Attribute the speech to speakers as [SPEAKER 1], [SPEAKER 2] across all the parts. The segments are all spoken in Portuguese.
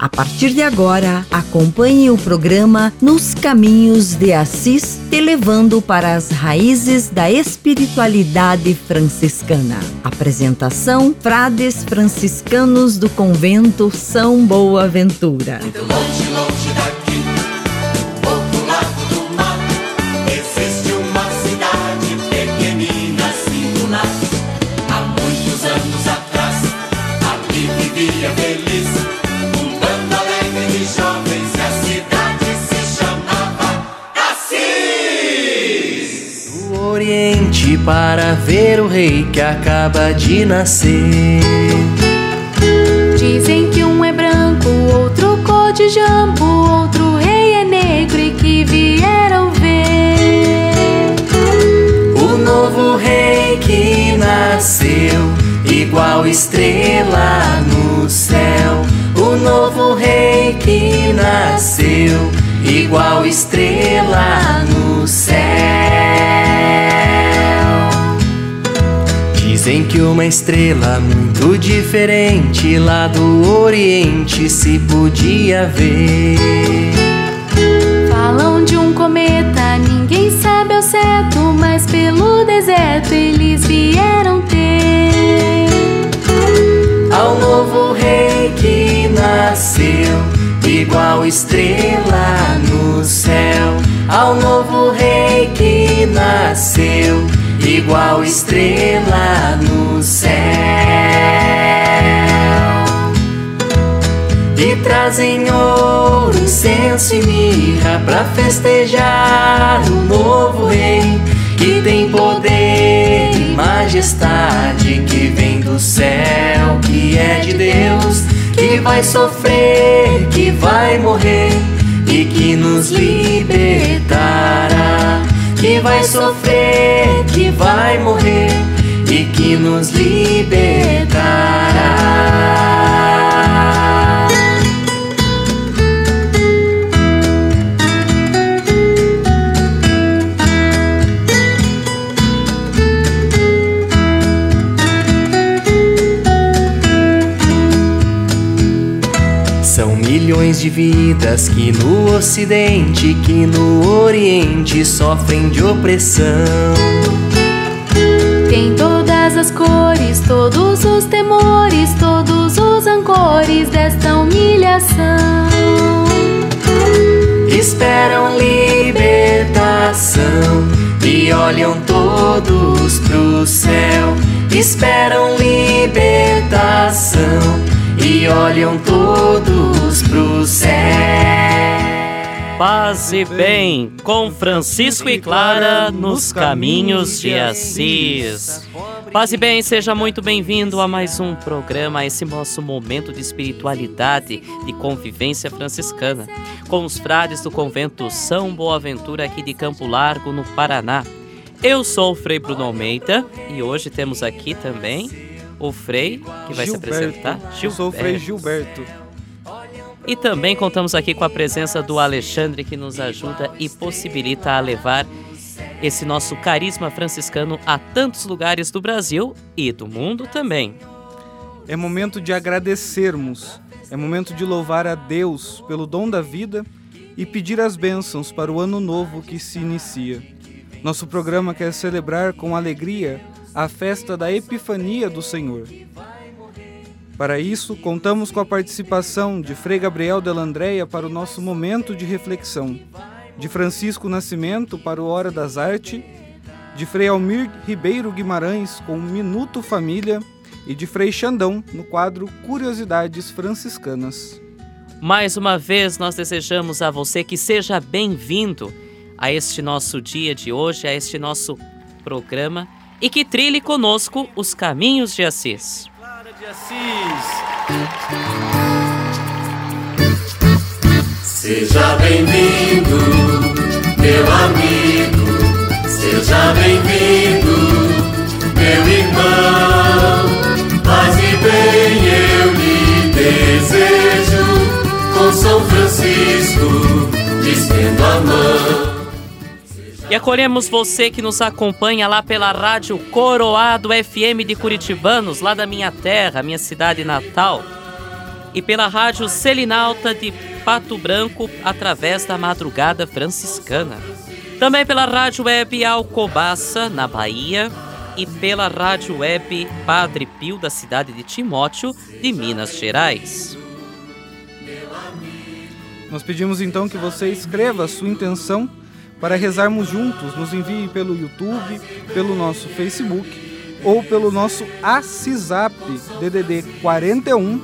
[SPEAKER 1] A partir de agora, acompanhe o programa Nos Caminhos de Assis, te levando para as raízes da espiritualidade franciscana. Apresentação: Frades franciscanos do convento São Boaventura.
[SPEAKER 2] Muito longe, longe
[SPEAKER 3] para ver o rei que acaba de nascer.
[SPEAKER 4] Dizem que um é branco, outro cor de jambo, outro rei é negro e que vieram ver.
[SPEAKER 3] O novo rei que nasceu, igual estrela no céu. O novo rei que nasceu, igual estrela no céu. Que uma estrela muito diferente lá do Oriente se podia ver.
[SPEAKER 4] Falam de um cometa, ninguém sabe ao certo, mas pelo deserto eles vieram ter.
[SPEAKER 3] ao novo rei que nasceu, igual estrela no céu. Ao novo rei que nasceu, igual estrela no céu. E trazem ouro, incenso e mirra pra festejar o novo rei que tem poder e majestade que vem do céu, que é de Deus, que vai sofrer, que vai morrer e que nos libertará. Que vai sofrer, que vai morrer e que nos libertará. Milhões de vidas que no Ocidente, que no Oriente sofrem de opressão.
[SPEAKER 4] Tem todas as cores, todos os temores, todos os ancores desta humilhação.
[SPEAKER 3] Esperam libertação e olham todos pro céu. Esperam libertação e olham todos pro céu.
[SPEAKER 5] Paz e bem, com Francisco e Clara nos caminhos de Assis. Paz e bem, seja muito bem-vindo a mais um programa, a esse nosso momento de espiritualidade e convivência franciscana, com os frades do convento São Boaventura aqui de Campo Largo, no Paraná. Eu sou o Frei Bruno Almeida e hoje temos aqui também o Frei, que vai se apresentar.
[SPEAKER 6] Eu sou o Frei Gilberto.
[SPEAKER 5] E também contamos aqui com a presença do Alexandre, que nos ajuda e possibilita a levar esse nosso carisma franciscano a tantos lugares do Brasil e do mundo também.
[SPEAKER 6] É momento de agradecermos, é momento de louvar a Deus pelo dom da vida e pedir as bênçãos para o ano novo que se inicia. Nosso programa quer celebrar com alegria a festa da Epifania do Senhor. Para isso, contamos com a participação de Frei Gabriel de Landréia para o nosso momento de reflexão, de Francisco Nascimento para o Hora das Artes, de Frei Almir Ribeiro Guimarães com o Minuto Família e de Frei Xandão no quadro Curiosidades Franciscanas.
[SPEAKER 5] Mais uma vez, nós desejamos a você que seja bem-vindo a este nosso dia de hoje, a este nosso programa e que trilhe conosco os caminhos de Assis.
[SPEAKER 6] De Assis.
[SPEAKER 2] Seja bem-vindo, meu amigo. Seja bem-vindo, meu irmão. Paz e bem eu lhe desejo. Com São Francisco, te estendo a mão.
[SPEAKER 5] E acolhemos você que nos acompanha lá pela Rádio Coroado FM de Curitibanos, lá da minha terra, minha cidade natal. e pela Rádio Selinalta de Pato Branco através da Madrugada Franciscana. Também pela Rádio Web Alcobaça, na Bahia, e pela Rádio Web Padre Pio da cidade de Timóteo, de Minas Gerais.
[SPEAKER 6] Nós pedimos então que você escreva a sua intenção para rezarmos juntos. Nos envie pelo YouTube, pelo nosso Facebook ou pelo nosso ACISAP DDD 41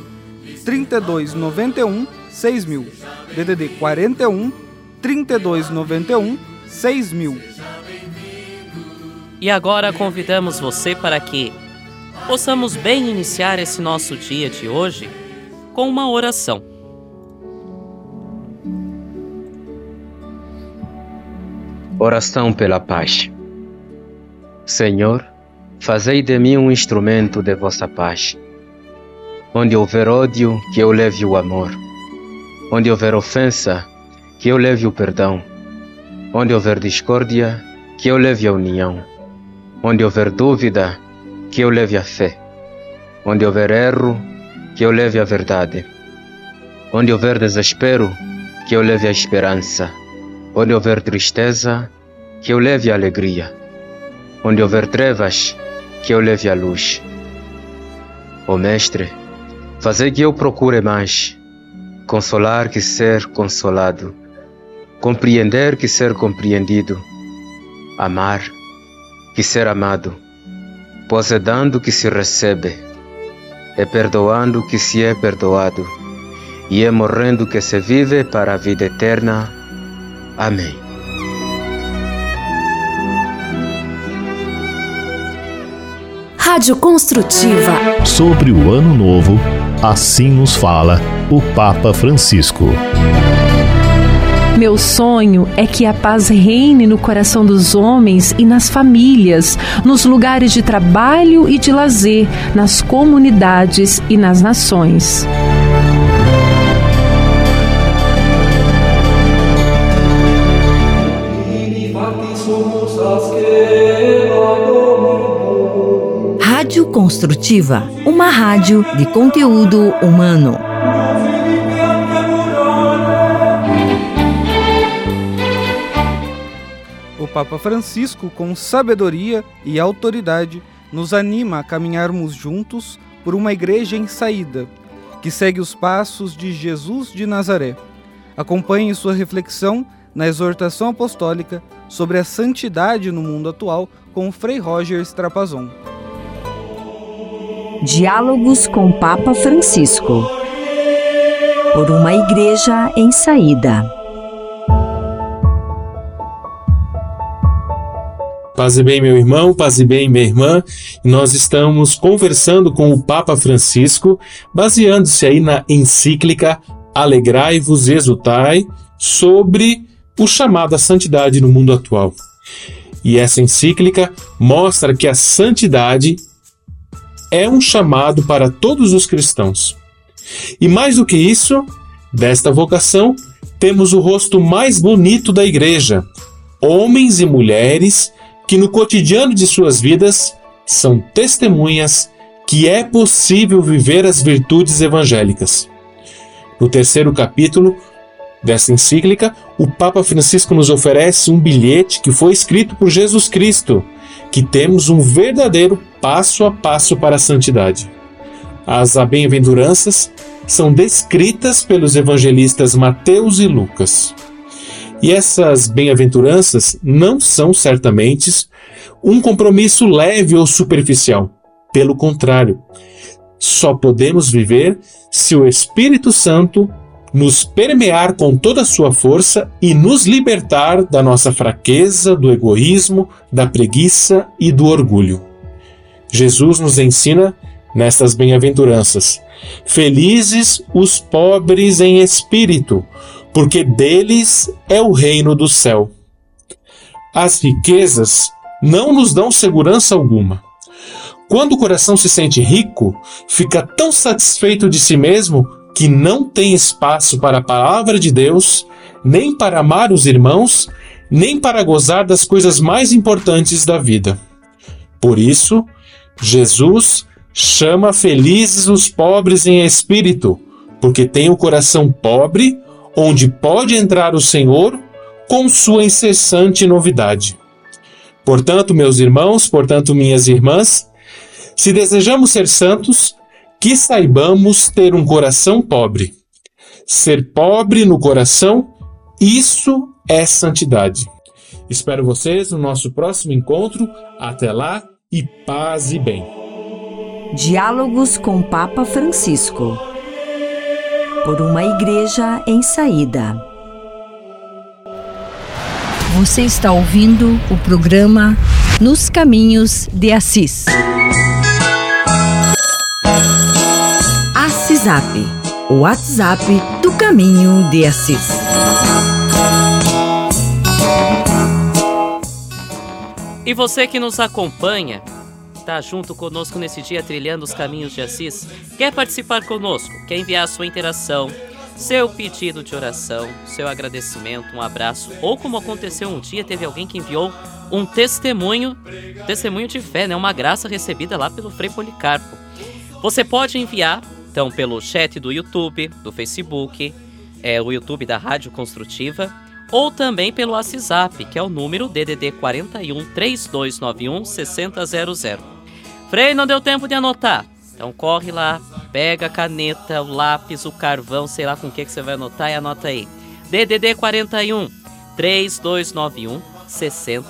[SPEAKER 6] 3291 6000. DDD 41 3291 6000.
[SPEAKER 5] E agora convidamos você para que possamos bem iniciar esse nosso dia de hoje com uma oração.
[SPEAKER 7] Oração pela paz. Senhor, fazei de mim um instrumento de vossa paz. Onde houver ódio, que eu leve o amor. Onde houver ofensa, que eu leve o perdão. Onde houver discórdia, que eu leve a união. Onde houver dúvida, que eu leve a fé. Onde houver erro, que eu leve a verdade. Onde houver desespero, que eu leve a esperança. Onde houver tristeza, que eu leve a alegria. Onde houver trevas, que eu leve a luz. Ó oh, Mestre, fazei que eu procure mais, consolar que ser consolado, compreender que ser compreendido, amar que ser amado, pois é dando que se recebe, é perdoando que se é perdoado, e é morrendo que se vive para a vida eterna. Amém.
[SPEAKER 8] Rádio Construtiva.
[SPEAKER 9] Sobre o Ano Novo, assim nos fala o Papa Francisco.
[SPEAKER 10] Meu sonho é que a paz reine no coração dos homens e nas famílias, nos lugares de trabalho e de lazer, nas comunidades e nas nações.
[SPEAKER 1] Construtiva, uma rádio de conteúdo humano.
[SPEAKER 6] O Papa Francisco, com sabedoria e autoridade, nos anima a caminharmos juntos por uma igreja em saída, que segue os passos de Jesus de Nazaré. Acompanhe sua reflexão na exortação apostólica sobre a santidade no mundo atual com o Frei Roger Strapazon.
[SPEAKER 1] Diálogos com Papa Francisco. Por uma igreja em saída.
[SPEAKER 11] Paz e bem, meu irmão, paz e bem, minha irmã. Nós estamos conversando com o Papa Francisco, baseando-se aí na encíclica Alegrai-vos exultai, sobre o chamado à santidade no mundo atual. E essa encíclica mostra que a santidade é um chamado para todos os cristãos. E mais do que isso, desta vocação, temos o rosto mais bonito da igreja, homens e mulheres que no cotidiano de suas vidas são testemunhas que é possível viver as virtudes evangélicas. No terceiro capítulo dessa encíclica, o Papa Francisco nos oferece um bilhete que foi escrito por Jesus Cristo, que temos um verdadeiro passo a passo para a santidade. As bem-aventuranças são descritas pelos evangelistas Mateus e Lucas. E essas bem-aventuranças não são certamente um compromisso leve ou superficial. Pelo contrário, só podemos viver se o Espírito Santo nos permear com toda a sua força e nos libertar da nossa fraqueza, do egoísmo, da preguiça e do orgulho. Jesus nos ensina nestas bem-aventuranças: Felizes os pobres em espírito, porque deles é o reino do céu. As riquezas não nos dão segurança alguma. Quando o coração se sente rico, fica tão satisfeito de si mesmo que não tem espaço para a palavra de Deus, nem para amar os irmãos, nem para gozar das coisas mais importantes da vida. Por isso, Jesus chama felizes os pobres em espírito, porque tem o coração pobre, onde pode entrar o Senhor com sua incessante novidade. Portanto, meus irmãos, portanto, minhas irmãs, se desejamos ser santos, que saibamos ter um coração pobre. Ser pobre no coração, isso é santidade. Espero vocês no nosso próximo encontro. Até lá e paz e bem.
[SPEAKER 1] Diálogos com Papa Francisco. Por uma igreja em saída. Você está ouvindo o programa Nos Caminhos de Assis. Assisap, o WhatsApp do Caminho de Assis.
[SPEAKER 5] E você que nos acompanha, está junto conosco nesse dia trilhando os caminhos de Assis, quer participar conosco, quer enviar sua interação, seu pedido de oração, seu agradecimento, um abraço, ou como aconteceu um dia, teve alguém que enviou um testemunho, testemunho de fé, né? Uma graça recebida lá pelo Frei Policarpo. Você pode enviar, então, pelo chat do YouTube, do Facebook, é o YouTube da Rádio Construtiva, ou também pelo WhatsApp, que é o número DDD 41 3291 6000. Frei, não deu tempo de anotar. Então corre lá, pega a caneta, o lápis, o carvão, sei lá com o que, que você vai anotar e anota aí. DDD 41 3291 6000.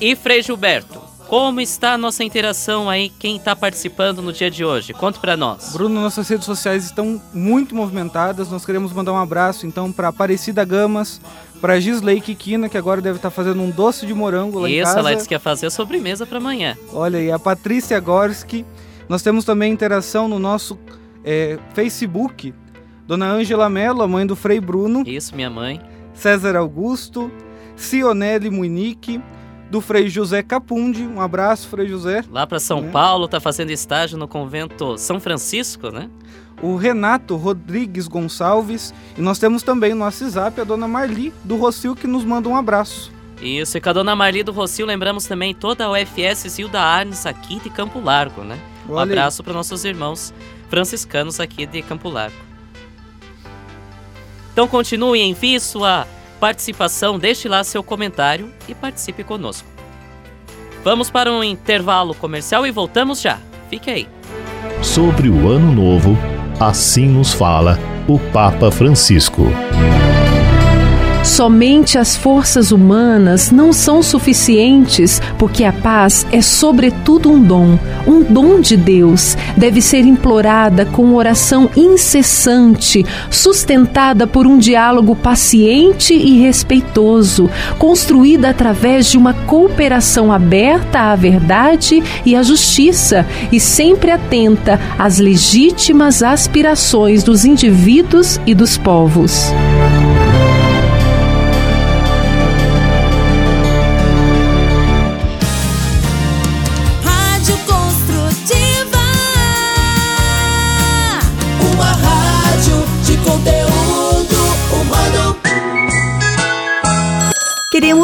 [SPEAKER 5] E Frei Gilberto, como está a nossa interação aí? Quem está participando no dia de hoje? Conta para nós.
[SPEAKER 6] Bruno, nossas redes sociais estão muito movimentadas. Nós queremos mandar um abraço então para Aparecida Gamas, para Gisley Kikina, que agora deve estar fazendo um doce de morango lá em
[SPEAKER 5] Isso,
[SPEAKER 6] casa.
[SPEAKER 5] ela disse que ia fazer a sobremesa para amanhã.
[SPEAKER 6] Olha aí, a Patrícia Gorski. Nós temos também interação no nosso é, Facebook. Dona Ângela Mello, a mãe do Frei Bruno.
[SPEAKER 5] Isso, minha mãe.
[SPEAKER 6] César Augusto. Cionelli Munique. Do Frei José Capundi. Um abraço, Frei José.
[SPEAKER 5] Lá para São
[SPEAKER 6] É.
[SPEAKER 5] Paulo, tá fazendo estágio no convento São Francisco, né?
[SPEAKER 6] O Renato Rodrigues Gonçalves. E nós temos também no WhatsApp a Dona Marli, do Rocio, que nos manda um abraço.
[SPEAKER 5] Isso, e com a dona Marli do Rocio, lembramos também toda a UFS Zilda Arnes aqui de Campo Largo, né? Um
[SPEAKER 6] Olha aí.
[SPEAKER 5] abraço para nossos irmãos franciscanos aqui de Campo Largo. Então continue, envie sua participação, deixe lá seu comentário e participe conosco. Vamos para um intervalo comercial e voltamos já. Fique aí.
[SPEAKER 9] Sobre o Ano Novo, assim nos fala o Papa Francisco.
[SPEAKER 10] Somente as forças humanas não são suficientes, porque a paz é, sobretudo, um dom, um dom de Deus. Deve ser implorada com oração incessante, sustentada por um diálogo paciente e respeitoso, construída através de uma cooperação aberta à verdade e à justiça e sempre atenta às legítimas aspirações dos indivíduos e dos povos.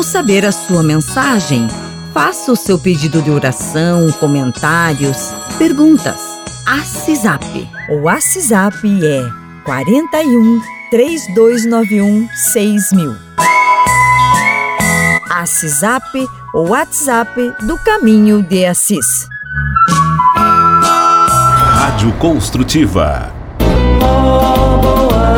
[SPEAKER 1] Saber a sua mensagem. Faça o seu pedido de oração, comentários, perguntas. Assisap. O WhatsApp é 41 3291 6000. Assisap, o WhatsApp do Caminho de Assis.
[SPEAKER 12] Rádio Construtiva.
[SPEAKER 13] boa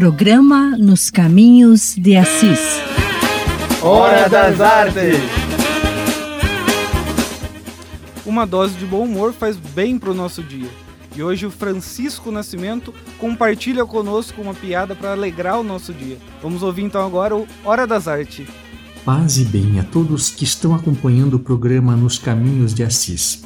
[SPEAKER 1] Programa Nos Caminhos de Assis.
[SPEAKER 6] Hora das Artes! Uma dose de bom humor faz bem pro nosso dia. E hoje o Francisco Nascimento compartilha conosco uma piada para alegrar o nosso dia. Vamos ouvir então agora o Hora das Artes.
[SPEAKER 14] Paz e bem a todos que estão acompanhando o programa Nos Caminhos de Assis.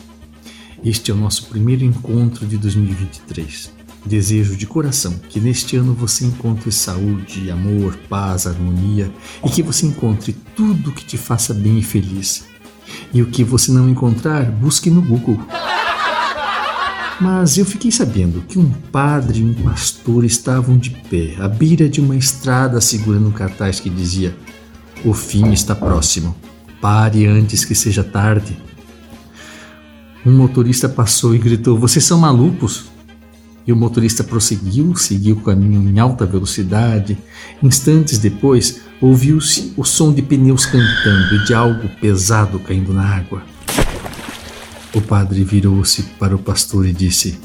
[SPEAKER 14] Este é o nosso primeiro encontro de 2023. Desejo de coração que neste ano você encontre saúde, amor, paz, harmonia e que você encontre tudo que te faça bem e feliz. E o que você não encontrar, busque no Google. Mas eu fiquei sabendo que um padre e um pastor estavam de pé à beira de uma estrada segurando um cartaz que dizia: O fim está próximo. Pare antes que seja tarde. Um motorista passou e gritou: Vocês são malucos? E o motorista prosseguiu, seguiu o caminho em alta velocidade. Instantes depois, ouviu-se o som de pneus cantando e de algo pesado caindo na água. O padre virou-se para o pastor e disse: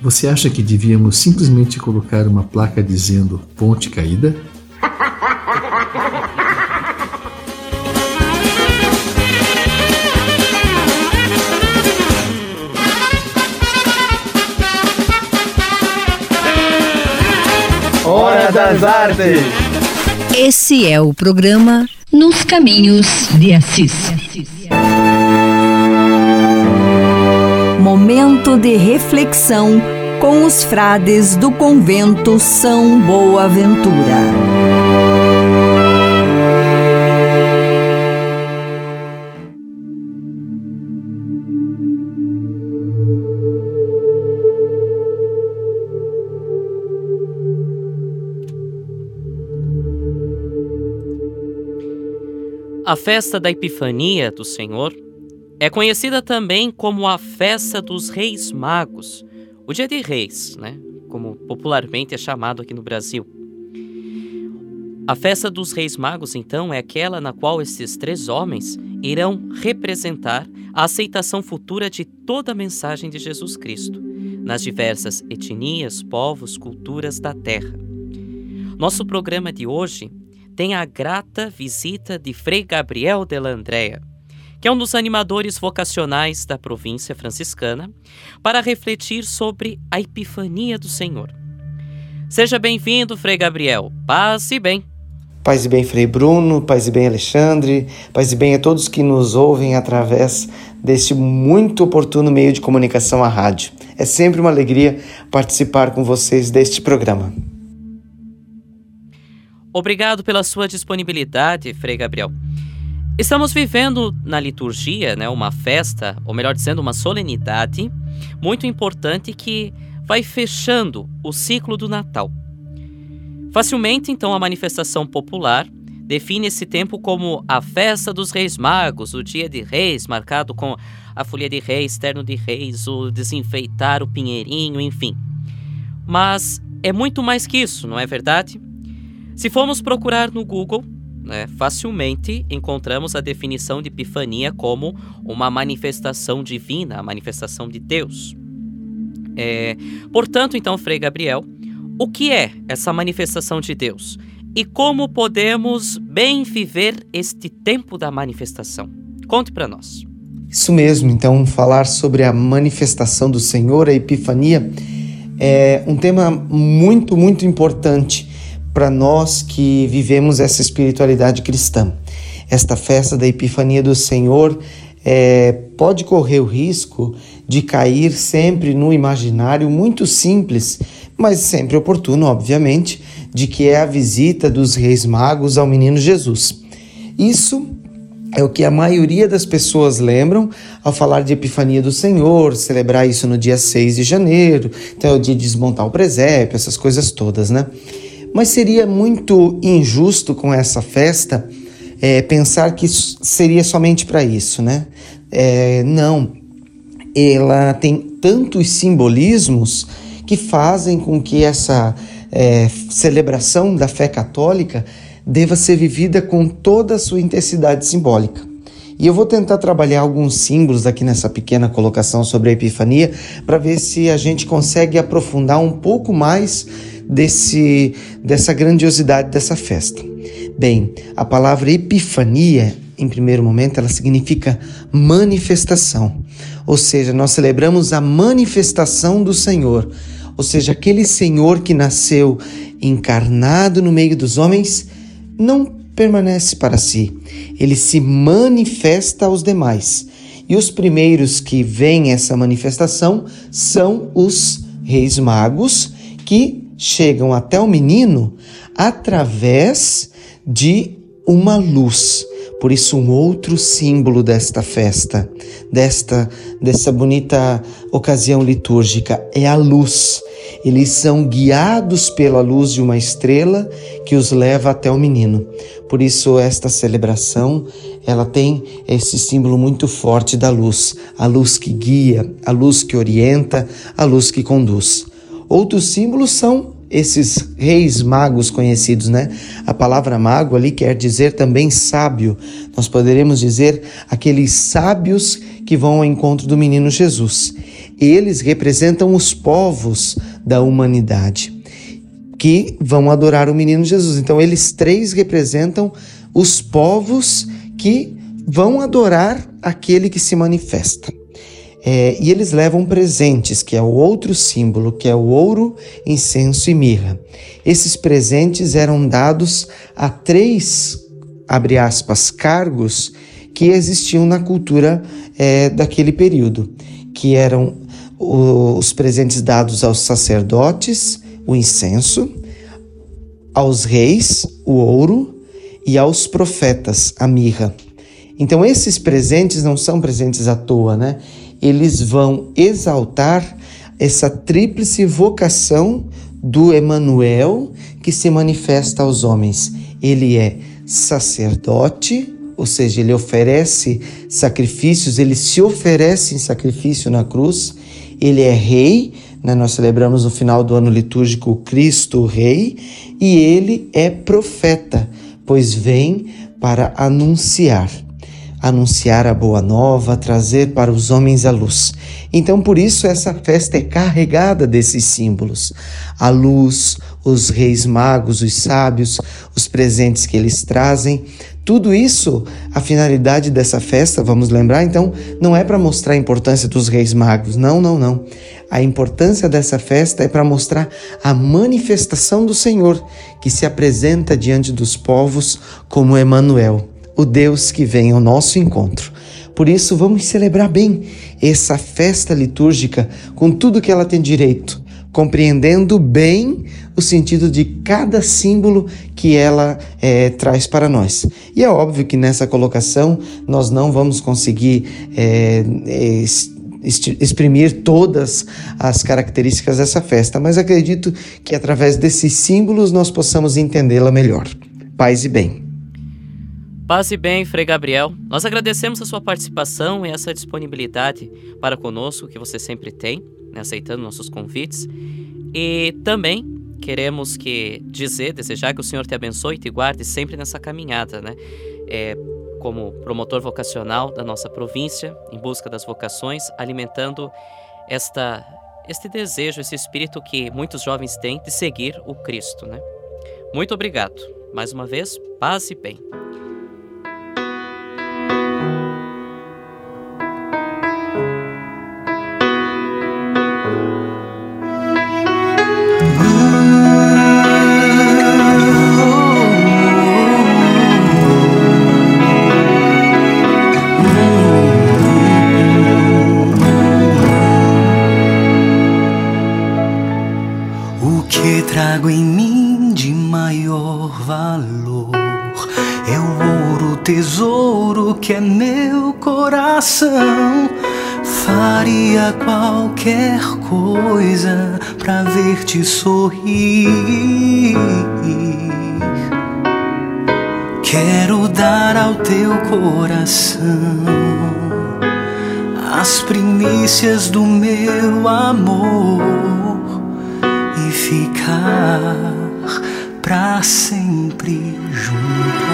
[SPEAKER 14] Você acha que devíamos simplesmente colocar uma placa dizendo ponte caída?
[SPEAKER 6] Hora das Artes!
[SPEAKER 1] Esse é o programa Nos Caminhos de Assis. Momento de reflexão com os frades do convento São Boaventura.
[SPEAKER 5] A festa da Epifania do Senhor é conhecida também como a festa dos Reis Magos, o Dia de Reis, né? Como popularmente é chamado aqui no Brasil. A festa dos Reis Magos, então, é aquela na qual esses três homens irão representar a aceitação futura de toda a mensagem de Jesus Cristo, nas diversas etnias, povos, culturas da Terra. Nosso programa de hoje tem a grata visita de Frei Gabriel de Landrea, que é um dos animadores vocacionais da província franciscana, para refletir sobre a Epifania do Senhor. Seja bem-vindo, Frei Gabriel. Paz e bem.
[SPEAKER 15] Paz e bem, Frei Bruno, paz e bem, Alexandre, paz e bem a todos que nos ouvem através deste muito oportuno meio de comunicação, a rádio. É sempre uma alegria participar com vocês deste programa.
[SPEAKER 5] Obrigado pela sua disponibilidade, Frei Gabriel. Estamos vivendo na liturgia, né, uma festa, ou melhor dizendo, uma solenidade muito importante que vai fechando o ciclo do Natal. Facilmente, então, a manifestação popular define esse tempo como a festa dos Reis Magos, o dia de Reis, marcado com a folia de reis, terno de reis, o desenfeitar o pinheirinho, enfim. Mas é muito mais que isso, não é verdade? Se formos procurar no Google, né, facilmente encontramos a definição de Epifania como uma manifestação divina, a manifestação de Deus. É, portanto, então, Frei Gabriel, o que é essa manifestação de Deus? E como podemos bem viver este tempo da manifestação? Conte para nós.
[SPEAKER 15] Isso mesmo, então, falar sobre a manifestação do Senhor, a Epifania, é um tema muito, muito importante para nós que vivemos essa espiritualidade cristã. Esta festa da Epifania do Senhor é, pode correr o risco de cair sempre no imaginário muito simples, mas sempre oportuno, obviamente, de que é a visita dos Reis Magos ao menino Jesus. Isso é o que a maioria das pessoas lembram ao falar de Epifania do Senhor, celebrar isso no dia 6 de janeiro, então é o dia de desmontar o presépio, essas coisas todas, né? Mas seria muito injusto com essa festa é, pensar que seria somente para isso, né? É, não, ela tem tantos simbolismos que fazem com que essa é, celebração da fé católica deva ser vivida com toda a sua intensidade simbólica. E eu vou tentar trabalhar alguns símbolos aqui nessa pequena colocação sobre a Epifania para ver se a gente consegue aprofundar um pouco mais desse, dessa grandiosidade dessa festa. Bem, a palavra Epifania, em primeiro momento, ela significa manifestação. Ou seja, nós celebramos a manifestação do Senhor. Ou seja, aquele Senhor que nasceu encarnado no meio dos homens não permanece para si, ele se manifesta aos demais. E os primeiros que veem essa manifestação são os reis magos que chegam até o menino através de uma luz. Por isso, um outro símbolo desta festa, desta, dessa bonita ocasião litúrgica, é a luz. Eles são guiados pela luz de uma estrela que os leva até o menino. Por isso, esta celebração ela tem esse símbolo muito forte da luz, a luz que guia, a luz que orienta, a luz que conduz. Outros símbolos são esses reis magos conhecidos, né? A palavra mago ali quer dizer também sábio. Nós poderemos dizer aqueles sábios que vão ao encontro do menino Jesus. Eles representam os povos da humanidade que vão adorar o menino Jesus. Então, eles três representam os povos que vão adorar aquele que se manifesta. É, e eles levam presentes, que é o outro símbolo, que é o ouro, incenso e mirra. Esses presentes eram dados a três, abre aspas, cargos que existiam na cultura é, daquele período, que eram os presentes dados aos sacerdotes, o incenso, aos reis, o ouro, e aos profetas, a mirra. Então, esses presentes não são presentes à toa, né? Eles vão exaltar essa tríplice vocação do Emanuel que se manifesta aos homens. Ele é sacerdote, ou seja, ele oferece sacrifícios, ele se oferece em sacrifício na cruz. Ele é rei, né? nós celebramos no final do ano litúrgico Cristo Rei, e ele é profeta, pois vem para anunciar anunciar a boa nova, trazer para os homens a luz. Então, por isso, essa festa é carregada desses símbolos: a luz, os reis magos, os sábios, os presentes que eles trazem. Tudo isso, a finalidade dessa festa, vamos lembrar, então, não é para mostrar a importância dos reis magos, não, não, não. A importância dessa festa é para mostrar a manifestação do Senhor, que se apresenta diante dos povos como Emanuel o Deus que vem ao nosso encontro. Por isso, vamos celebrar bem essa festa litúrgica com tudo que ela tem direito, compreendendo bem o sentido de cada símbolo que ela é, traz para nós. E é óbvio que nessa colocação nós não vamos conseguir é, é, exprimir todas as características dessa festa, mas acredito que através desses símbolos nós possamos entendê-la melhor. Paz e bem.
[SPEAKER 5] Paz e bem, Frei Gabriel. Nós agradecemos a sua participação e essa disponibilidade para conosco que você sempre tem, né, aceitando nossos convites. E também queremos que dizer, desejar que o Senhor te abençoe e te guarde sempre nessa caminhada, né? É, como promotor vocacional da nossa província, em busca das vocações, alimentando esta este desejo, esse espírito que muitos jovens têm de seguir o Cristo, né? Muito obrigado. Mais uma vez, paz e bem.
[SPEAKER 13] Tesouro que é meu coração. Faria qualquer coisa pra ver-te sorrir. Quero dar ao teu coração as primícias do meu amor e ficar pra sempre junto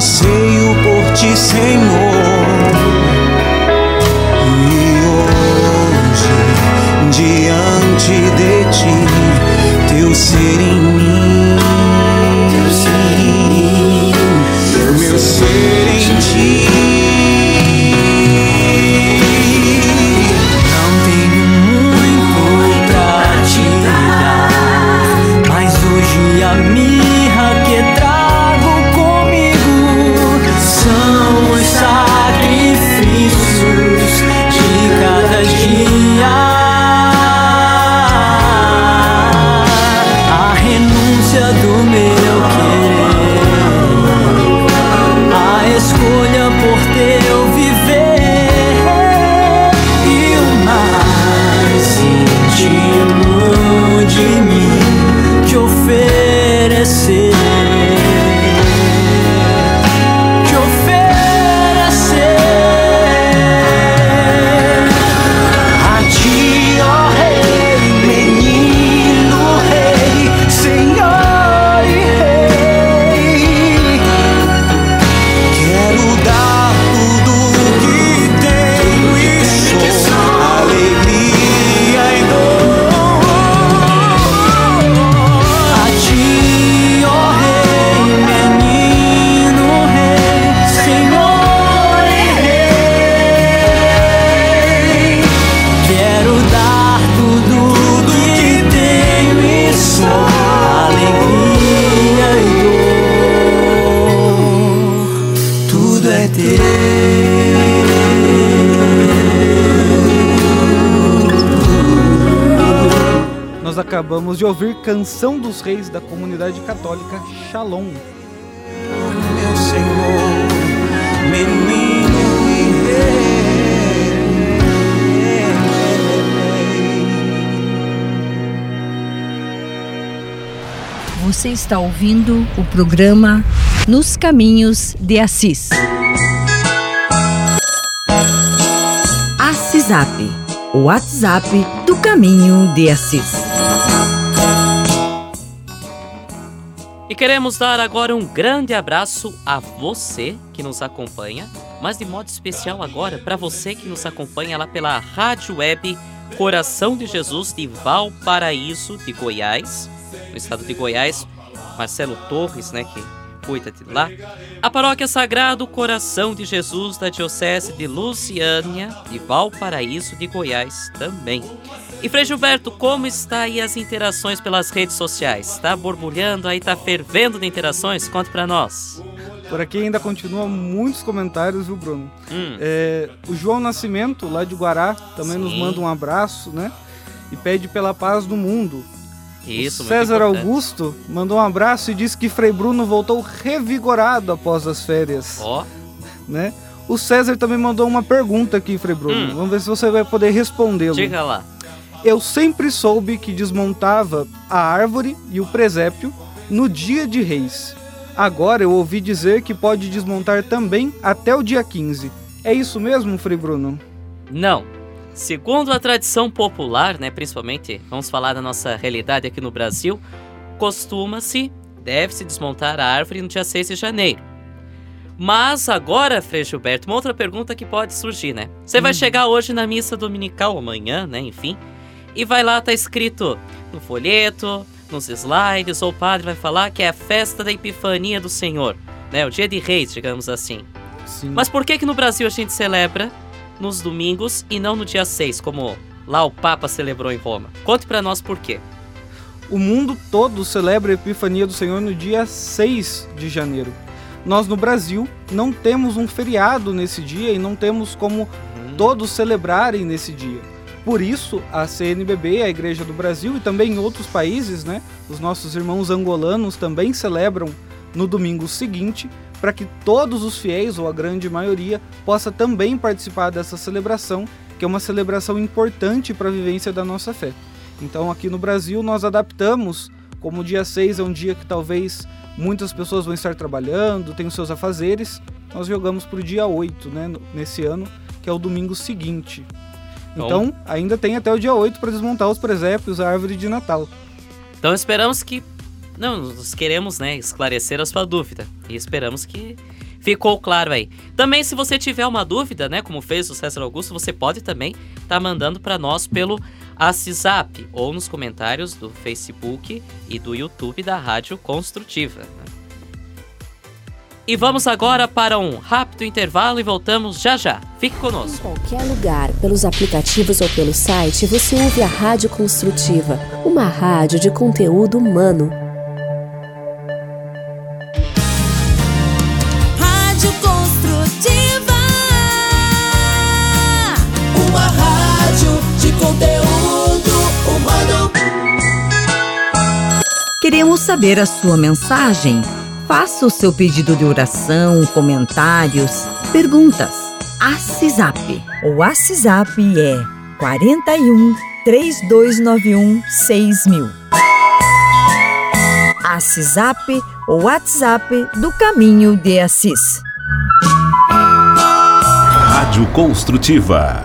[SPEAKER 13] anseio por ti, Senhor. De
[SPEAKER 6] ouvir Canção dos Reis da comunidade católica Shalom.
[SPEAKER 13] Meu Senhor, menino e
[SPEAKER 1] Você está ouvindo o programa Nos Caminhos de Assis. Assisap, o WhatsApp do Caminho de Assis.
[SPEAKER 5] Queremos dar agora um grande abraço a você que nos acompanha, mas de modo especial agora para você que nos acompanha lá pela Rádio Web Coração de Jesus de Valparaíso, de Goiás, no estado de Goiás. Marcelo Torres, né, que cuida de lá. A Paróquia Sagrado Coração de Jesus da Diocese de Luciânia, de Valparaíso, de Goiás também. E Frei Gilberto, como está aí as interações pelas redes sociais? Tá borbulhando aí, tá fervendo de interações? Conte pra nós.
[SPEAKER 6] Por aqui ainda continuam muitos comentários, viu, Bruno?
[SPEAKER 5] Hum.
[SPEAKER 6] É, o João Nascimento, lá de Guará, também nos
[SPEAKER 5] Sim.
[SPEAKER 6] manda um abraço, né? E pede pela paz do mundo.
[SPEAKER 5] Isso,
[SPEAKER 6] César. Augusto mandou um abraço e disse que Frei Bruno voltou revigorado após as férias.
[SPEAKER 5] Ó,
[SPEAKER 6] Né? O César também mandou uma pergunta aqui, Frei Bruno.
[SPEAKER 5] Hum.
[SPEAKER 6] Vamos ver se você vai poder respondê-lo.
[SPEAKER 5] diga lá.
[SPEAKER 6] Eu sempre soube que desmontava a árvore e o presépio no dia de reis. Agora eu ouvi dizer que pode desmontar também até o dia 15. É isso mesmo, Frei Bruno?
[SPEAKER 5] Não. Segundo a tradição popular, né, principalmente, vamos falar da nossa realidade aqui no Brasil, costuma-se deve-se desmontar a árvore no dia 6 de janeiro. Mas agora, Frei Gilberto, uma outra pergunta que pode surgir, né? Você vai
[SPEAKER 6] Hum.
[SPEAKER 5] chegar hoje na missa dominical, amanhã, né? Enfim. E vai lá, tá escrito no folheto, nos slides, ou o padre vai falar que é a festa da Epifania do Senhor, né? O dia de reis, digamos assim.
[SPEAKER 6] Sim.
[SPEAKER 5] Mas por que que no Brasil a gente celebra nos domingos e não no dia 6, como lá o Papa celebrou em Roma? Conte pra nós por quê.
[SPEAKER 6] O mundo todo celebra a Epifania do Senhor no dia 6 de janeiro. Nós no Brasil não temos um feriado nesse dia e não temos como todos celebrarem nesse dia. Por isso, a CNBB, a Igreja do Brasil e também em outros países, né, os nossos irmãos angolanos também celebram no domingo seguinte, para que todos os fiéis, ou a grande maioria, possa também participar dessa celebração, que é uma celebração importante para a vivência da nossa fé. Então, aqui no Brasil, nós adaptamos, como o dia 6 é um dia que talvez muitas pessoas vão estar trabalhando, tem os seus afazeres, nós jogamos para o dia 8, né, nesse ano, que é o domingo seguinte.
[SPEAKER 5] Então-
[SPEAKER 6] Então, ainda tem até o dia 8 para desmontar os presépios, a árvore de Natal.
[SPEAKER 5] Então esperamos que. Não, nós queremos, né, esclarecer a sua dúvida. E esperamos que ficou claro aí. Também, se você tiver uma dúvida, né, como fez o César Augusto, você pode também estar mandando para nós pelo WhatsApp ou nos comentários do Facebook e do YouTube da Rádio Construtiva. E vamos agora para um rápido intervalo e voltamos já já. Fique conosco.
[SPEAKER 8] qualquer lugar, pelos aplicativos ou pelo site, você ouve a Rádio Construtiva, uma rádio de conteúdo humano.
[SPEAKER 16] Rádio Construtiva. Uma rádio de conteúdo humano.
[SPEAKER 1] Queremos saber a sua mensagem. Faça o seu pedido de oração, comentários, perguntas. ACISAP. O WhatsApp é 41 3291 6000. ACISAP, o WhatsApp do Caminho de Assis.
[SPEAKER 12] Rádio Construtiva.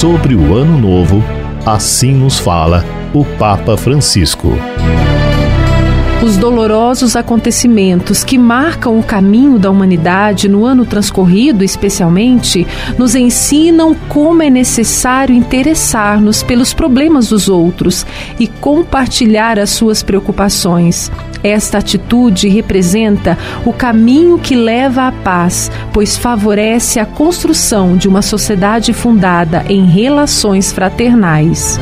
[SPEAKER 9] Sobre o Ano Novo, assim nos fala o Papa Francisco.
[SPEAKER 10] Os dolorosos acontecimentos que marcam o caminho da humanidade no ano transcorrido, especialmente, nos ensinam como é necessário interessar-nos pelos problemas dos outros e compartilhar as suas preocupações. Esta atitude representa o caminho que leva à paz, pois favorece a construção de uma sociedade fundada em relações fraternais.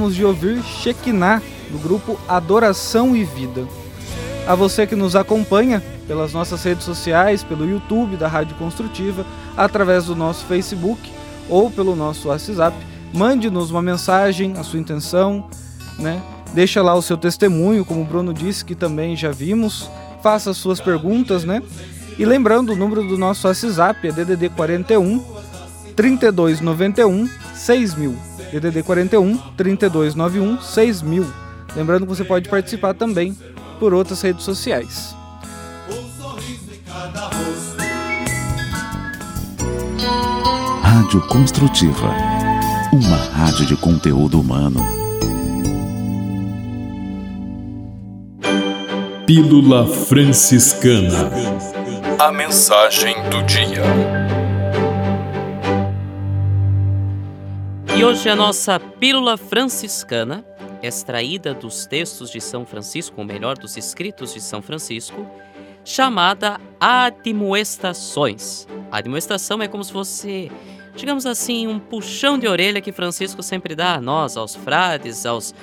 [SPEAKER 6] Acabamos de ouvir Shekinah, do grupo Adoração e Vida. A você que nos acompanha pelas nossas redes sociais, pelo YouTube da Rádio Construtiva, através do nosso Facebook ou pelo nosso WhatsApp, mande-nos uma mensagem, a sua intenção, né? Deixa lá o seu testemunho, como o Bruno disse que também já vimos. Faça as suas perguntas, né? E lembrando, o número do nosso WhatsApp é DDD 41 3291 6000. DDD 41 3291 6000. Lembrando que você pode participar também por outras redes sociais.
[SPEAKER 12] Rádio Construtiva. Uma rádio de conteúdo humano.
[SPEAKER 17] Pílula Franciscana.
[SPEAKER 18] A mensagem do dia.
[SPEAKER 5] E hoje a nossa Pílula Franciscana, extraída dos textos de São Francisco, ou melhor, dos escritos de São Francisco, chamada Admoestações. Admoestação é como se você digamos assim, um puxão de orelha que Francisco sempre dá a nós, aos frades, aos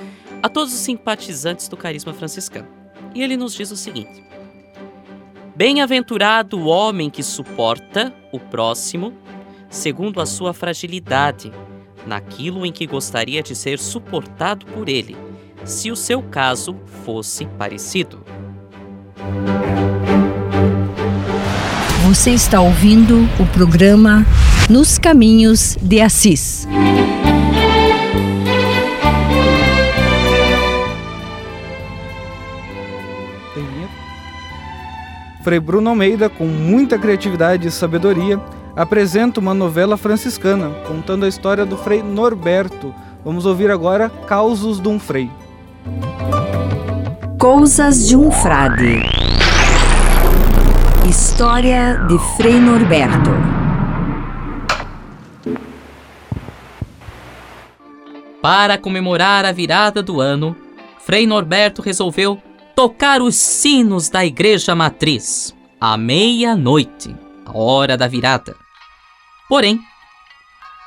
[SPEAKER 5] a todos os simpatizantes do carisma franciscano. E ele nos diz o seguinte: Bem-aventurado o homem que suporta o próximo segundo a sua fragilidade, naquilo em que gostaria de ser suportado por ele, se o seu caso fosse parecido.
[SPEAKER 1] Você está ouvindo o programa Nos Caminhos de Assis.
[SPEAKER 6] Frei Bruno Almeida, com muita criatividade e sabedoria, apresenta uma novela franciscana contando a história do Frei Norberto. Vamos ouvir agora Causos de um Frei.
[SPEAKER 1] Coisas de um Frade. História de Frei Norberto.
[SPEAKER 5] Para comemorar a virada do ano, Frei Norberto resolveu tocar os sinos da igreja matriz à meia-noite, a hora da virada. Porém,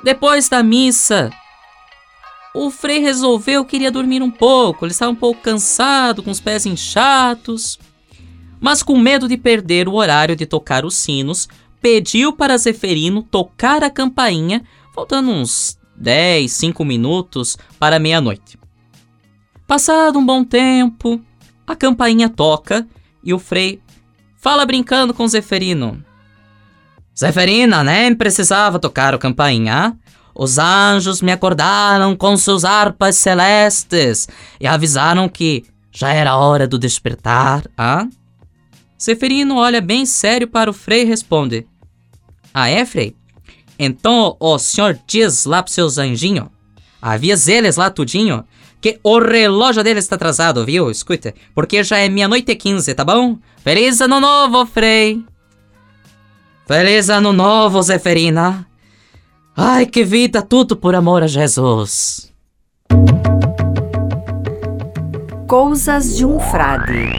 [SPEAKER 5] depois da missa, o Frei resolveu que iria dormir um pouco. Ele estava um pouco cansado, com os pés inchados. Mas com medo de perder o horário de tocar os sinos, pediu para Zeferino tocar a campainha, faltando uns 10, 5 minutos para meia-noite. Passado um bom tempo, a campainha toca e o Frei fala brincando com Zeferino. Zeferina, nem precisava tocar a campainha. Os anjos me acordaram com seus harpas celestes e avisaram que já era hora do despertar, ah? Zeferino olha bem sério para o Frei e responde: Ah, é, Frei? Então o senhor diz lá pros seus anjinhos, avisa eles lá tudinho, que o relógio deles está atrasado, viu? Escuta, porque já é meia-noite e quinze, tá bom? Feliz ano novo, Frei! Feliz ano novo, Zeferina! Ai, que vida, tudo por amor a Jesus!
[SPEAKER 1] Coisas de um Frade.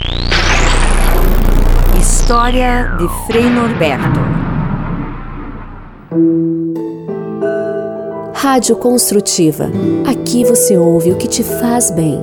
[SPEAKER 1] História de Frei Norberto.
[SPEAKER 8] Rádio Construtiva. Aqui você ouve o que te faz bem.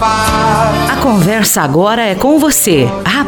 [SPEAKER 19] A conversa agora é com você, rapaz,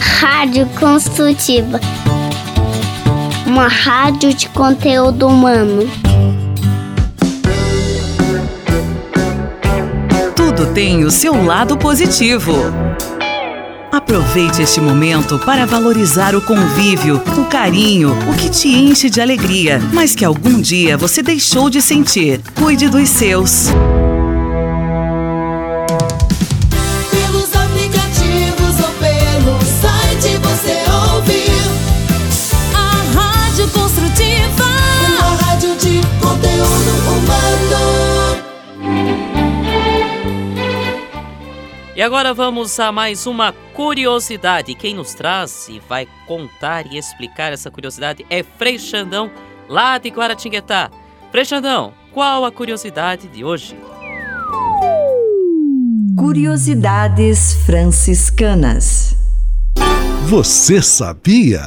[SPEAKER 20] Rádio Construtiva. Uma rádio de conteúdo humano.
[SPEAKER 19] Tudo tem o seu lado positivo. Aproveite este momento para valorizar o convívio, o carinho, o que te enche de alegria, mas que algum dia você deixou de sentir. Cuide dos seus.
[SPEAKER 16] Construtiva. Uma rádio de conteúdo humano.
[SPEAKER 5] E agora vamos a mais uma curiosidade. Quem nos traz e vai contar e explicar essa curiosidade é Frei Xandão, lá de Guaratinguetá. Frei Xandão, qual a curiosidade de hoje?
[SPEAKER 1] Curiosidades franciscanas.
[SPEAKER 21] Você sabia?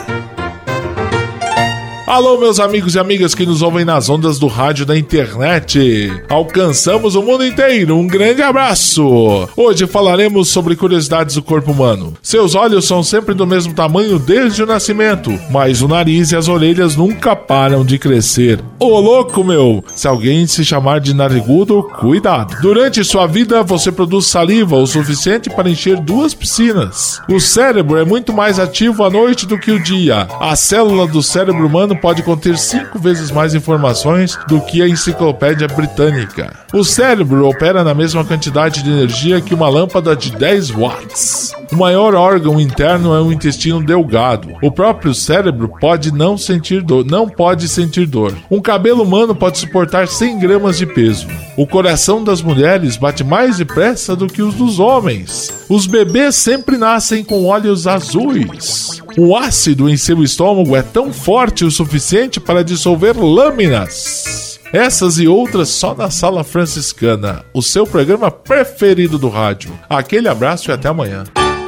[SPEAKER 21] Alô, meus amigos e amigas que nos ouvem nas ondas do rádio da internet. Alcançamos o mundo inteiro. Um grande abraço. Hoje falaremos sobre curiosidades do corpo humano. Seus olhos são sempre do mesmo tamanho desde o nascimento, mas o nariz e as orelhas nunca param de crescer. Ô louco, meu! Se alguém se chamar de narigudo, cuidado. Durante sua vida, você produz saliva o suficiente para encher duas piscinas. O cérebro é muito mais ativo à noite do que o dia. A célula do cérebro humano pode conter cinco vezes mais informações do que a enciclopédia britânica. O cérebro opera na mesma quantidade de energia que uma lâmpada de 10 watts. O maior órgão interno é o intestino delgado. O próprio cérebro pode não sentir dor, não pode sentir dor. Um cabelo humano pode suportar 100 gramas de peso. O coração das mulheres bate mais depressa do que os dos homens. Os bebês sempre nascem com olhos azuis. O ácido em seu estômago é tão forte o suficiente para dissolver lâminas. Essas e outras só na Sala Franciscana, o seu programa preferido do rádio. Aquele abraço e até amanhã.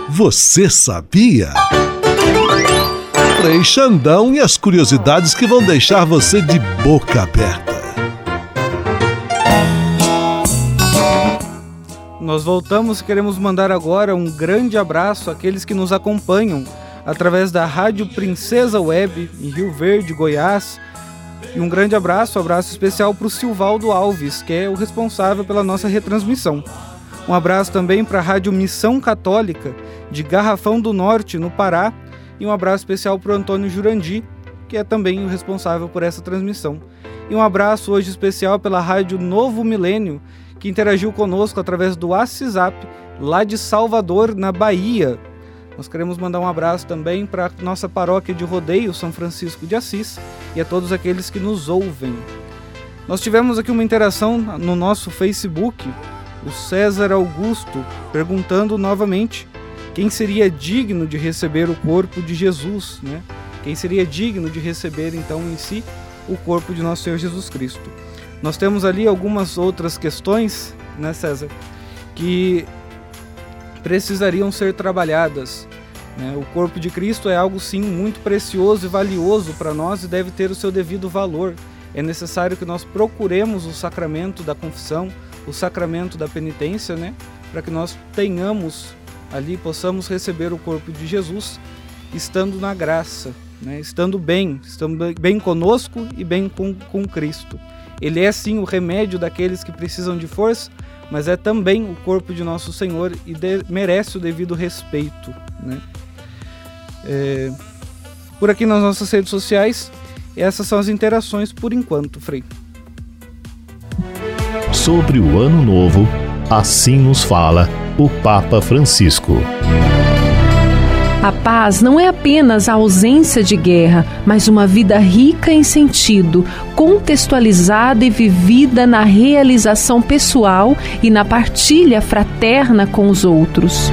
[SPEAKER 22] Você sabia? Frei Xandão e as curiosidades que vão deixar você de boca aberta.
[SPEAKER 6] Nós voltamos e queremos mandar agora um grande abraço àqueles que nos acompanham através da Rádio Princesa Web em Rio Verde, Goiás. E um grande abraço, um abraço especial para o Silvaldo Alves, que é o responsável pela nossa retransmissão. Um abraço também para a Rádio Missão Católica de Garrafão do Norte, no Pará. E um abraço especial para o Antônio Jurandi, que é também o responsável por essa transmissão. E um abraço hoje especial pela Rádio Novo Milênio, que interagiu conosco através do WhatsApp, lá de Salvador, na Bahia. Nós queremos mandar um abraço também para nossa paróquia de rodeio, São Francisco de Assis, e a todos aqueles que nos ouvem. Nós tivemos aqui uma interação no nosso Facebook, o César Augusto perguntando novamente quem seria digno de receber o corpo de Jesus, né? Quem seria digno de receber então em si o corpo de nosso Senhor Jesus Cristo. Nós temos ali algumas outras questões, né, César, que precisariam ser trabalhadas. Né? O corpo de Cristo é algo sim muito precioso e valioso para nós e deve ter o seu devido valor. É necessário que nós procuremos o sacramento da confissão, o sacramento da penitência, né? Para que nós tenhamos ali, possamos receber o corpo de Jesus, estando na graça, né? estando bem, estando bem conosco e bem com, com Cristo. Ele é sim o remédio daqueles que precisam de força, mas é também o corpo de nosso Senhor e de, merece o devido respeito. Né? É, por aqui nas nossas redes sociais, essas são as interações por enquanto, Frei.
[SPEAKER 9] Sobre o Ano Novo, assim nos fala o Papa Francisco.
[SPEAKER 10] A paz não é apenas a ausência de guerra, mas uma vida rica em sentido, contextualizada e vivida na realização pessoal e na partilha fraterna com os outros.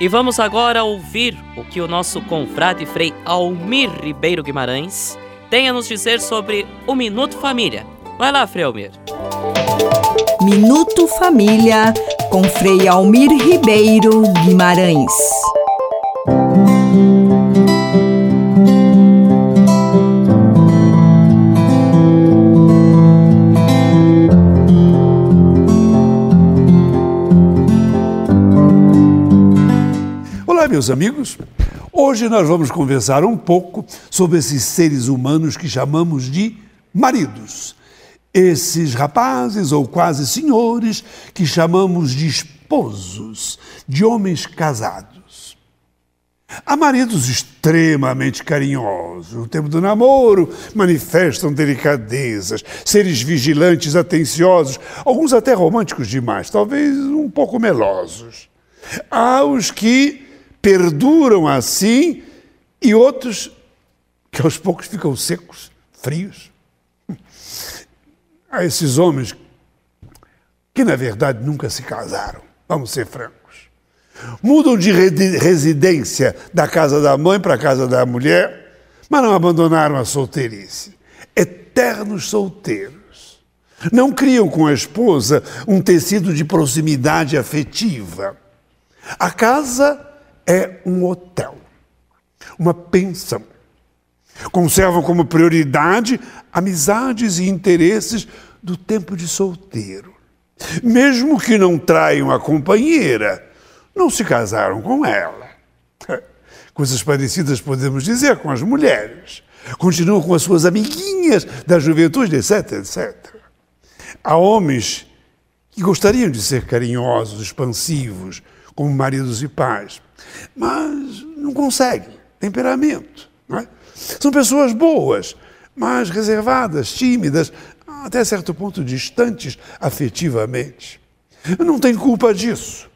[SPEAKER 5] E vamos agora ouvir o que o nosso confrade Frei Almir Ribeiro Guimarães tem a nos dizer sobre o Minuto Família. Vai lá, Frei Almir.
[SPEAKER 1] Minuto Família com Frei Almir Ribeiro Guimarães.
[SPEAKER 23] Meus amigos. Hoje nós vamos conversar um pouco sobre esses seres humanos que chamamos de maridos. Esses rapazes ou quase senhores que chamamos de esposos, de homens casados. Há maridos extremamente carinhosos. No tempo do namoro, manifestam delicadezas, seres vigilantes, atenciosos, alguns até românticos demais, talvez um pouco melosos. Há os que perduram assim e outros que aos poucos ficam secos, frios. Há esses homens que, na verdade, nunca se casaram, vamos ser francos. Mudam de residência da casa da mãe para a casa da mulher, mas não abandonaram a solteirice. Eternos solteiros. Não criam com a esposa um tecido de proximidade afetiva. A casa é um hotel, uma pensão. Conservam como prioridade amizades e interesses do tempo de solteiro. Mesmo que não traiam a companheira, não se casaram com ela. Coisas parecidas podemos dizer com as mulheres. Continuam com as suas amiguinhas da juventude, etc, etc. Há homens que gostariam de ser carinhosos, expansivos, como maridos e pais, mas não conseguem. Temperamento. Não é? São pessoas boas, mas reservadas, tímidas, até certo ponto distantes afetivamente. Não tem culpa disso.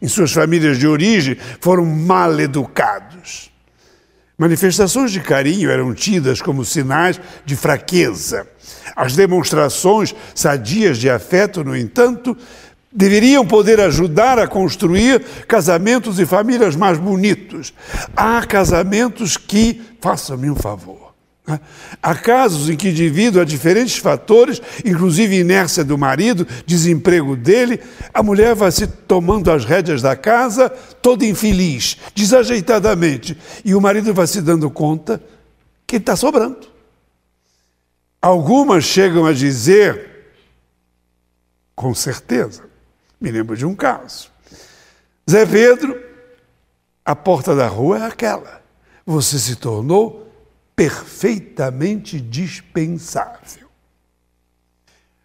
[SPEAKER 23] Em suas famílias de origem foram mal educados. Manifestações de carinho eram tidas como sinais de fraqueza. As demonstrações sadias de afeto, no entanto, deveriam poder ajudar a construir casamentos e famílias mais bonitos. Há casamentos que, façam-me um favor, né? há casos em que, devido a diferentes fatores, inclusive inércia do marido, desemprego dele, a mulher vai se tomando as rédeas da casa toda infeliz, desajeitadamente, e o marido vai se dando conta que está sobrando. Algumas chegam a dizer, com certeza, me lembro de um caso. Zé Pedro, a porta da rua é aquela. Você se tornou perfeitamente dispensável.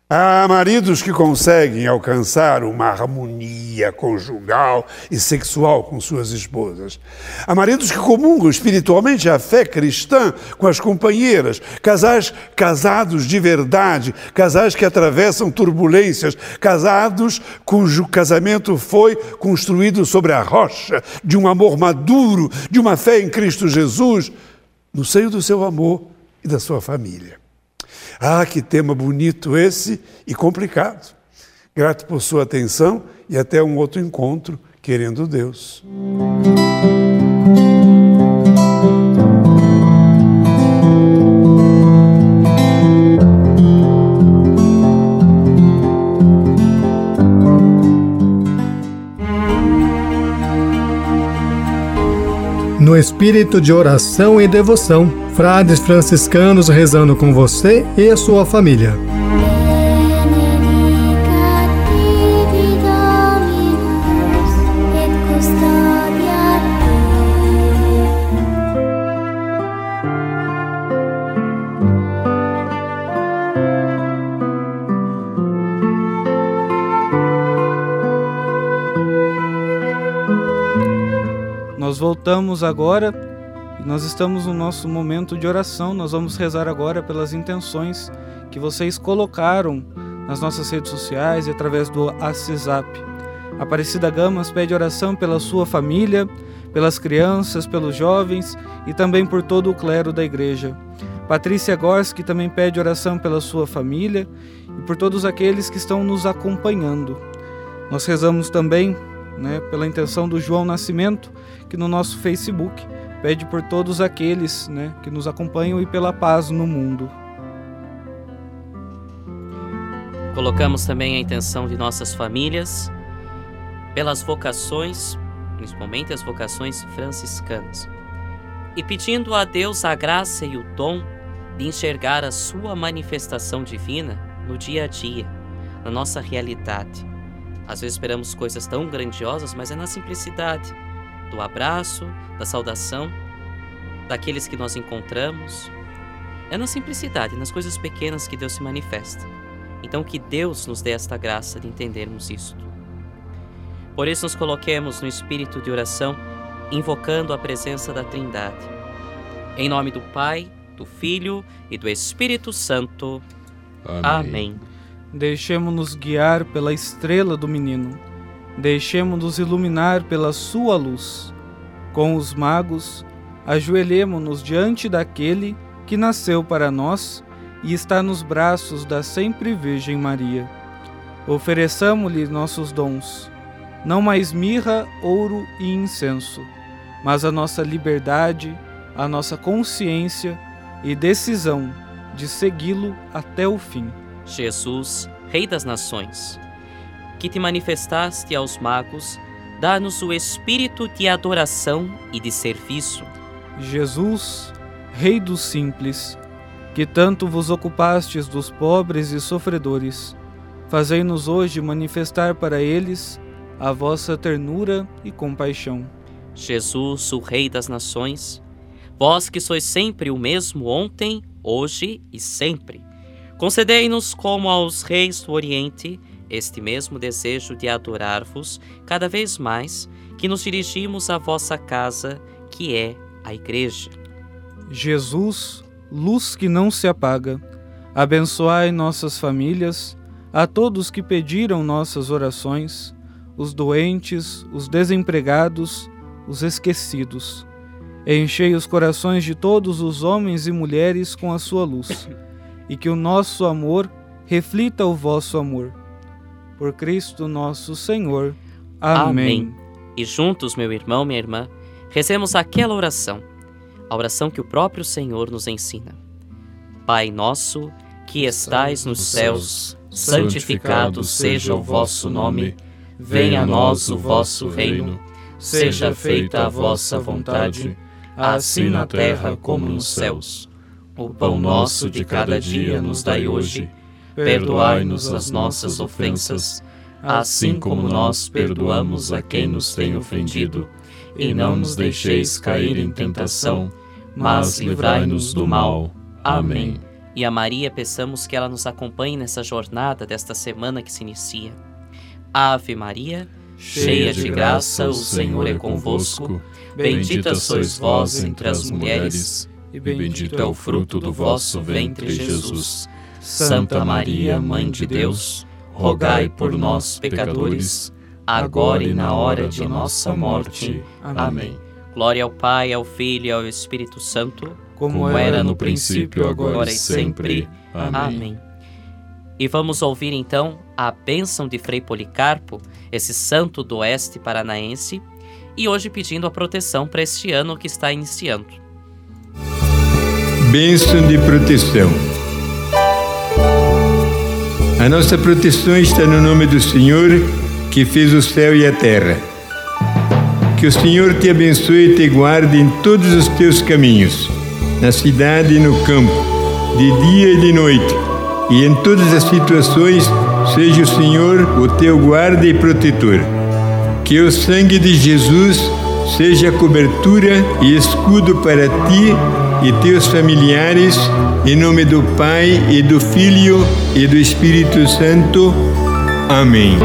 [SPEAKER 23] Há maridos que conseguem alcançar uma harmonia conjugal e sexual com suas esposas. Há maridos que comungam espiritualmente a fé cristã com as companheiras, casais casados de verdade, casais que atravessam turbulências, casados cujo casamento foi construído sobre a rocha de um amor maduro, de uma fé em Cristo Jesus, no seio do seu amor e da sua família. Ah, que tema bonito esse e complicado. Grato por sua atenção e até um outro encontro, querendo Deus.
[SPEAKER 24] Espírito de oração e devoção, frades franciscanos rezando com você e a sua família.
[SPEAKER 6] Voltamos agora e nós estamos no nosso momento de oração. Nós vamos rezar agora pelas intenções que vocês colocaram nas nossas redes sociais e através do WhatsApp. Aparecida Gamas pede oração pela sua família, pelas crianças, pelos jovens e também por todo o clero da igreja. Patrícia Gorski também pede oração pela sua família e por todos aqueles que estão nos acompanhando. Nós rezamos também né, pela intenção do João Nascimento, que no nosso Facebook pede por todos aqueles né, que nos acompanham e pela paz no mundo.
[SPEAKER 5] Colocamos também a intenção de nossas famílias, pelas vocações, principalmente as vocações franciscanas, e pedindo a Deus a graça e o dom de enxergar a sua manifestação divina no dia a dia, na nossa realidade. Às vezes esperamos coisas tão grandiosas, mas é na simplicidade do abraço, da saudação, daqueles que nós encontramos. É na simplicidade, nas coisas pequenas que Deus se manifesta. Então, que Deus nos dê esta graça de entendermos isto. Por isso, nos coloquemos no espírito de oração, invocando a presença da Trindade. Em nome do Pai, do Filho e do Espírito Santo.
[SPEAKER 6] Amém.
[SPEAKER 5] Amém.
[SPEAKER 6] Deixemos-nos guiar pela estrela do menino. Deixemos-nos iluminar pela sua luz. Com os magos, ajoelhemo-nos diante daquele que nasceu para nós e está nos braços da sempre Virgem Maria. Ofereçamo-lhe nossos dons, não mais mirra, ouro e incenso, mas a nossa liberdade, a nossa consciência e decisão de segui-lo até o fim.
[SPEAKER 5] Jesus, Rei das Nações, que te manifestaste aos magos, dá-nos o espírito de adoração e de serviço.
[SPEAKER 6] Jesus, Rei dos simples, que tanto vos ocupastes dos pobres e sofredores, fazei-nos hoje manifestar para eles a vossa ternura e compaixão.
[SPEAKER 5] Jesus, o Rei das Nações, vós que sois sempre o mesmo ontem, hoje e sempre, concedei-nos como aos reis do Oriente este mesmo desejo de adorar-vos cada vez mais que nos dirigimos à vossa casa, que é a Igreja.
[SPEAKER 6] Jesus, luz que não se apaga, abençoai nossas famílias, a todos que pediram nossas orações, os doentes, os desempregados, os esquecidos. Enchei os corações de todos os homens e mulheres com a sua luz, e que o nosso amor reflita o vosso amor. Por Cristo nosso Senhor. Amém.
[SPEAKER 5] E juntos, meu irmão, minha irmã, rezemos aquela oração, a oração que o próprio Senhor nos ensina. Pai nosso, que estais nos céus, santificado seja o vosso nome. Venha a nós o vosso reino. Seja feita a vossa vontade, assim na terra como nos céus. O pão nosso de cada dia nos dai hoje. Perdoai-nos as nossas ofensas, assim como nós perdoamos a quem nos tem ofendido. E não nos deixeis cair em tentação, mas livrai-nos do mal. Amém. E a Maria peçamos que ela nos acompanhe nessa jornada desta semana que se inicia. Ave Maria, cheia de graça, o Senhor é convosco. Bendita sois vós entre as mulheres, e bendito é o fruto do vosso ventre, Jesus. Santa Maria, Mãe de Deus, rogai por nós, pecadores, agora e na hora de nossa morte. Amém. Glória ao Pai, ao Filho e ao Espírito Santo,
[SPEAKER 6] como era no princípio, agora e sempre.
[SPEAKER 5] Amém. E vamos ouvir então a bênção de Frei Policarpo, esse santo do oeste paranaense, e hoje pedindo a proteção para este ano que está iniciando.
[SPEAKER 25] Bênção de proteção. A nossa proteção está no nome do Senhor que fez o céu e a terra. Que o Senhor te abençoe e te guarde em todos os teus caminhos, na cidade e no campo, de dia e de noite, e em todas as situações seja o Senhor o teu guarda e protetor. Que o sangue de Jesus seja cobertura e escudo para ti e teus familiares, em nome do Pai e do Filho e do Espírito Santo. Amém.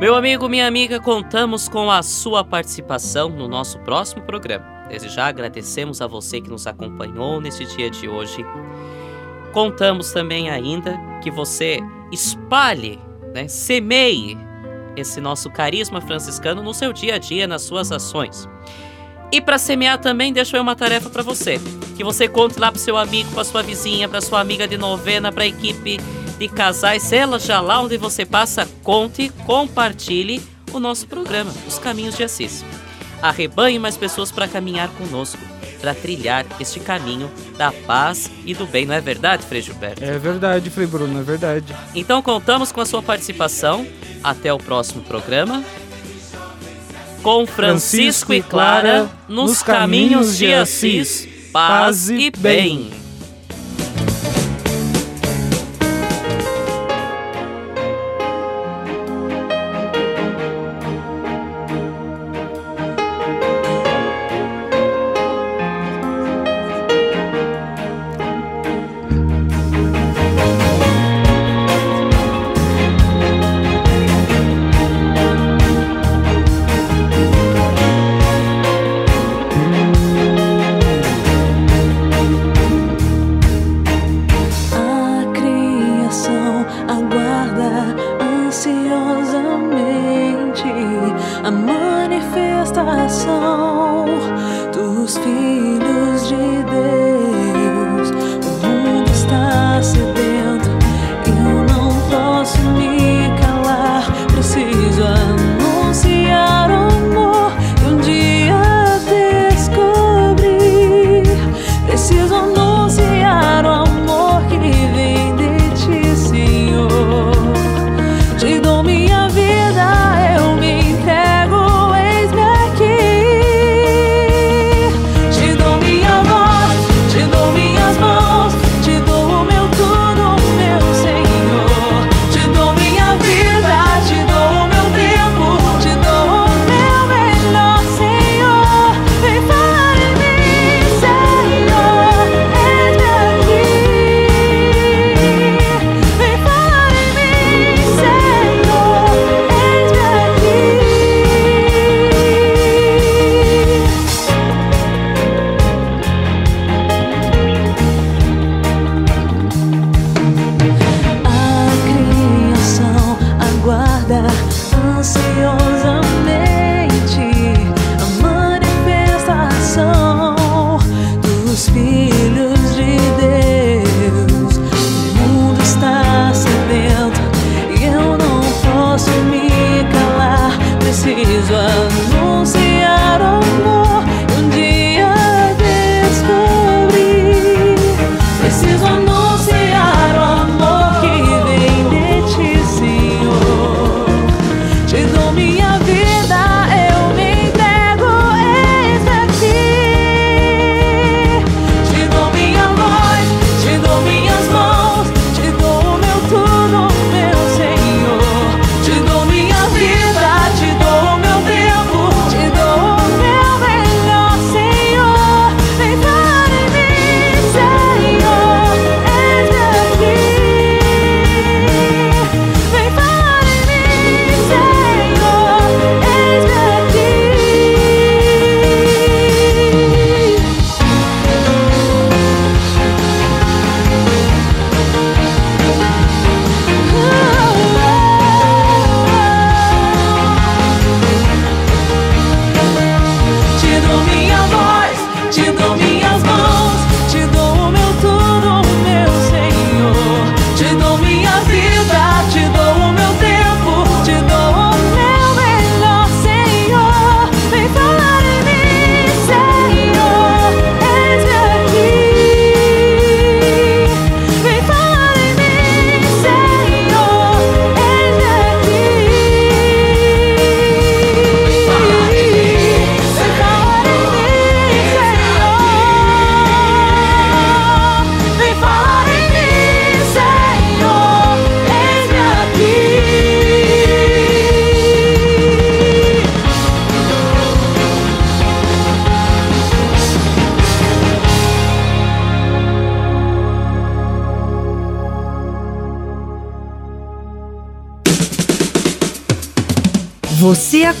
[SPEAKER 5] Meu amigo, minha amiga, contamos com a sua participação no nosso próximo programa. Desde já agradecemos a você que nos acompanhou neste dia de hoje. Contamos também ainda que você espalhe, né, semeie esse nosso carisma franciscano no seu dia a dia, nas suas ações. E para semear também, deixo eu uma tarefa para você. Que você conte lá para seu amigo, para sua vizinha, para sua amiga de novena, para a equipe de casais, ela já lá onde você passa, conte, compartilhe o nosso programa, Os Caminhos de Assis. Arrebanhe mais pessoas para caminhar conosco, para trilhar este caminho da paz e do bem, não é verdade, Frei Gilberto?
[SPEAKER 6] É verdade, Frei Bruno, é verdade.
[SPEAKER 5] Então contamos com a sua participação. Até o próximo programa. Com Francisco e Clara nos caminhos de Assis, paz e bem.
[SPEAKER 26] Filhos de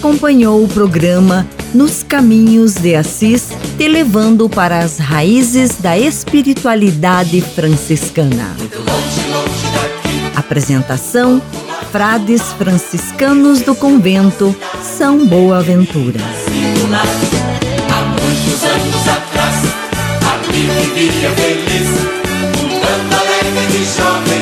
[SPEAKER 1] acompanhou o programa Nos Caminhos de Assis, te levando para as raízes da espiritualidade franciscana. Apresentação: Frades franciscanos do convento São Boaventura.
[SPEAKER 3] Há muitos anos atrás, vivia feliz, um tanto alegre de jovem.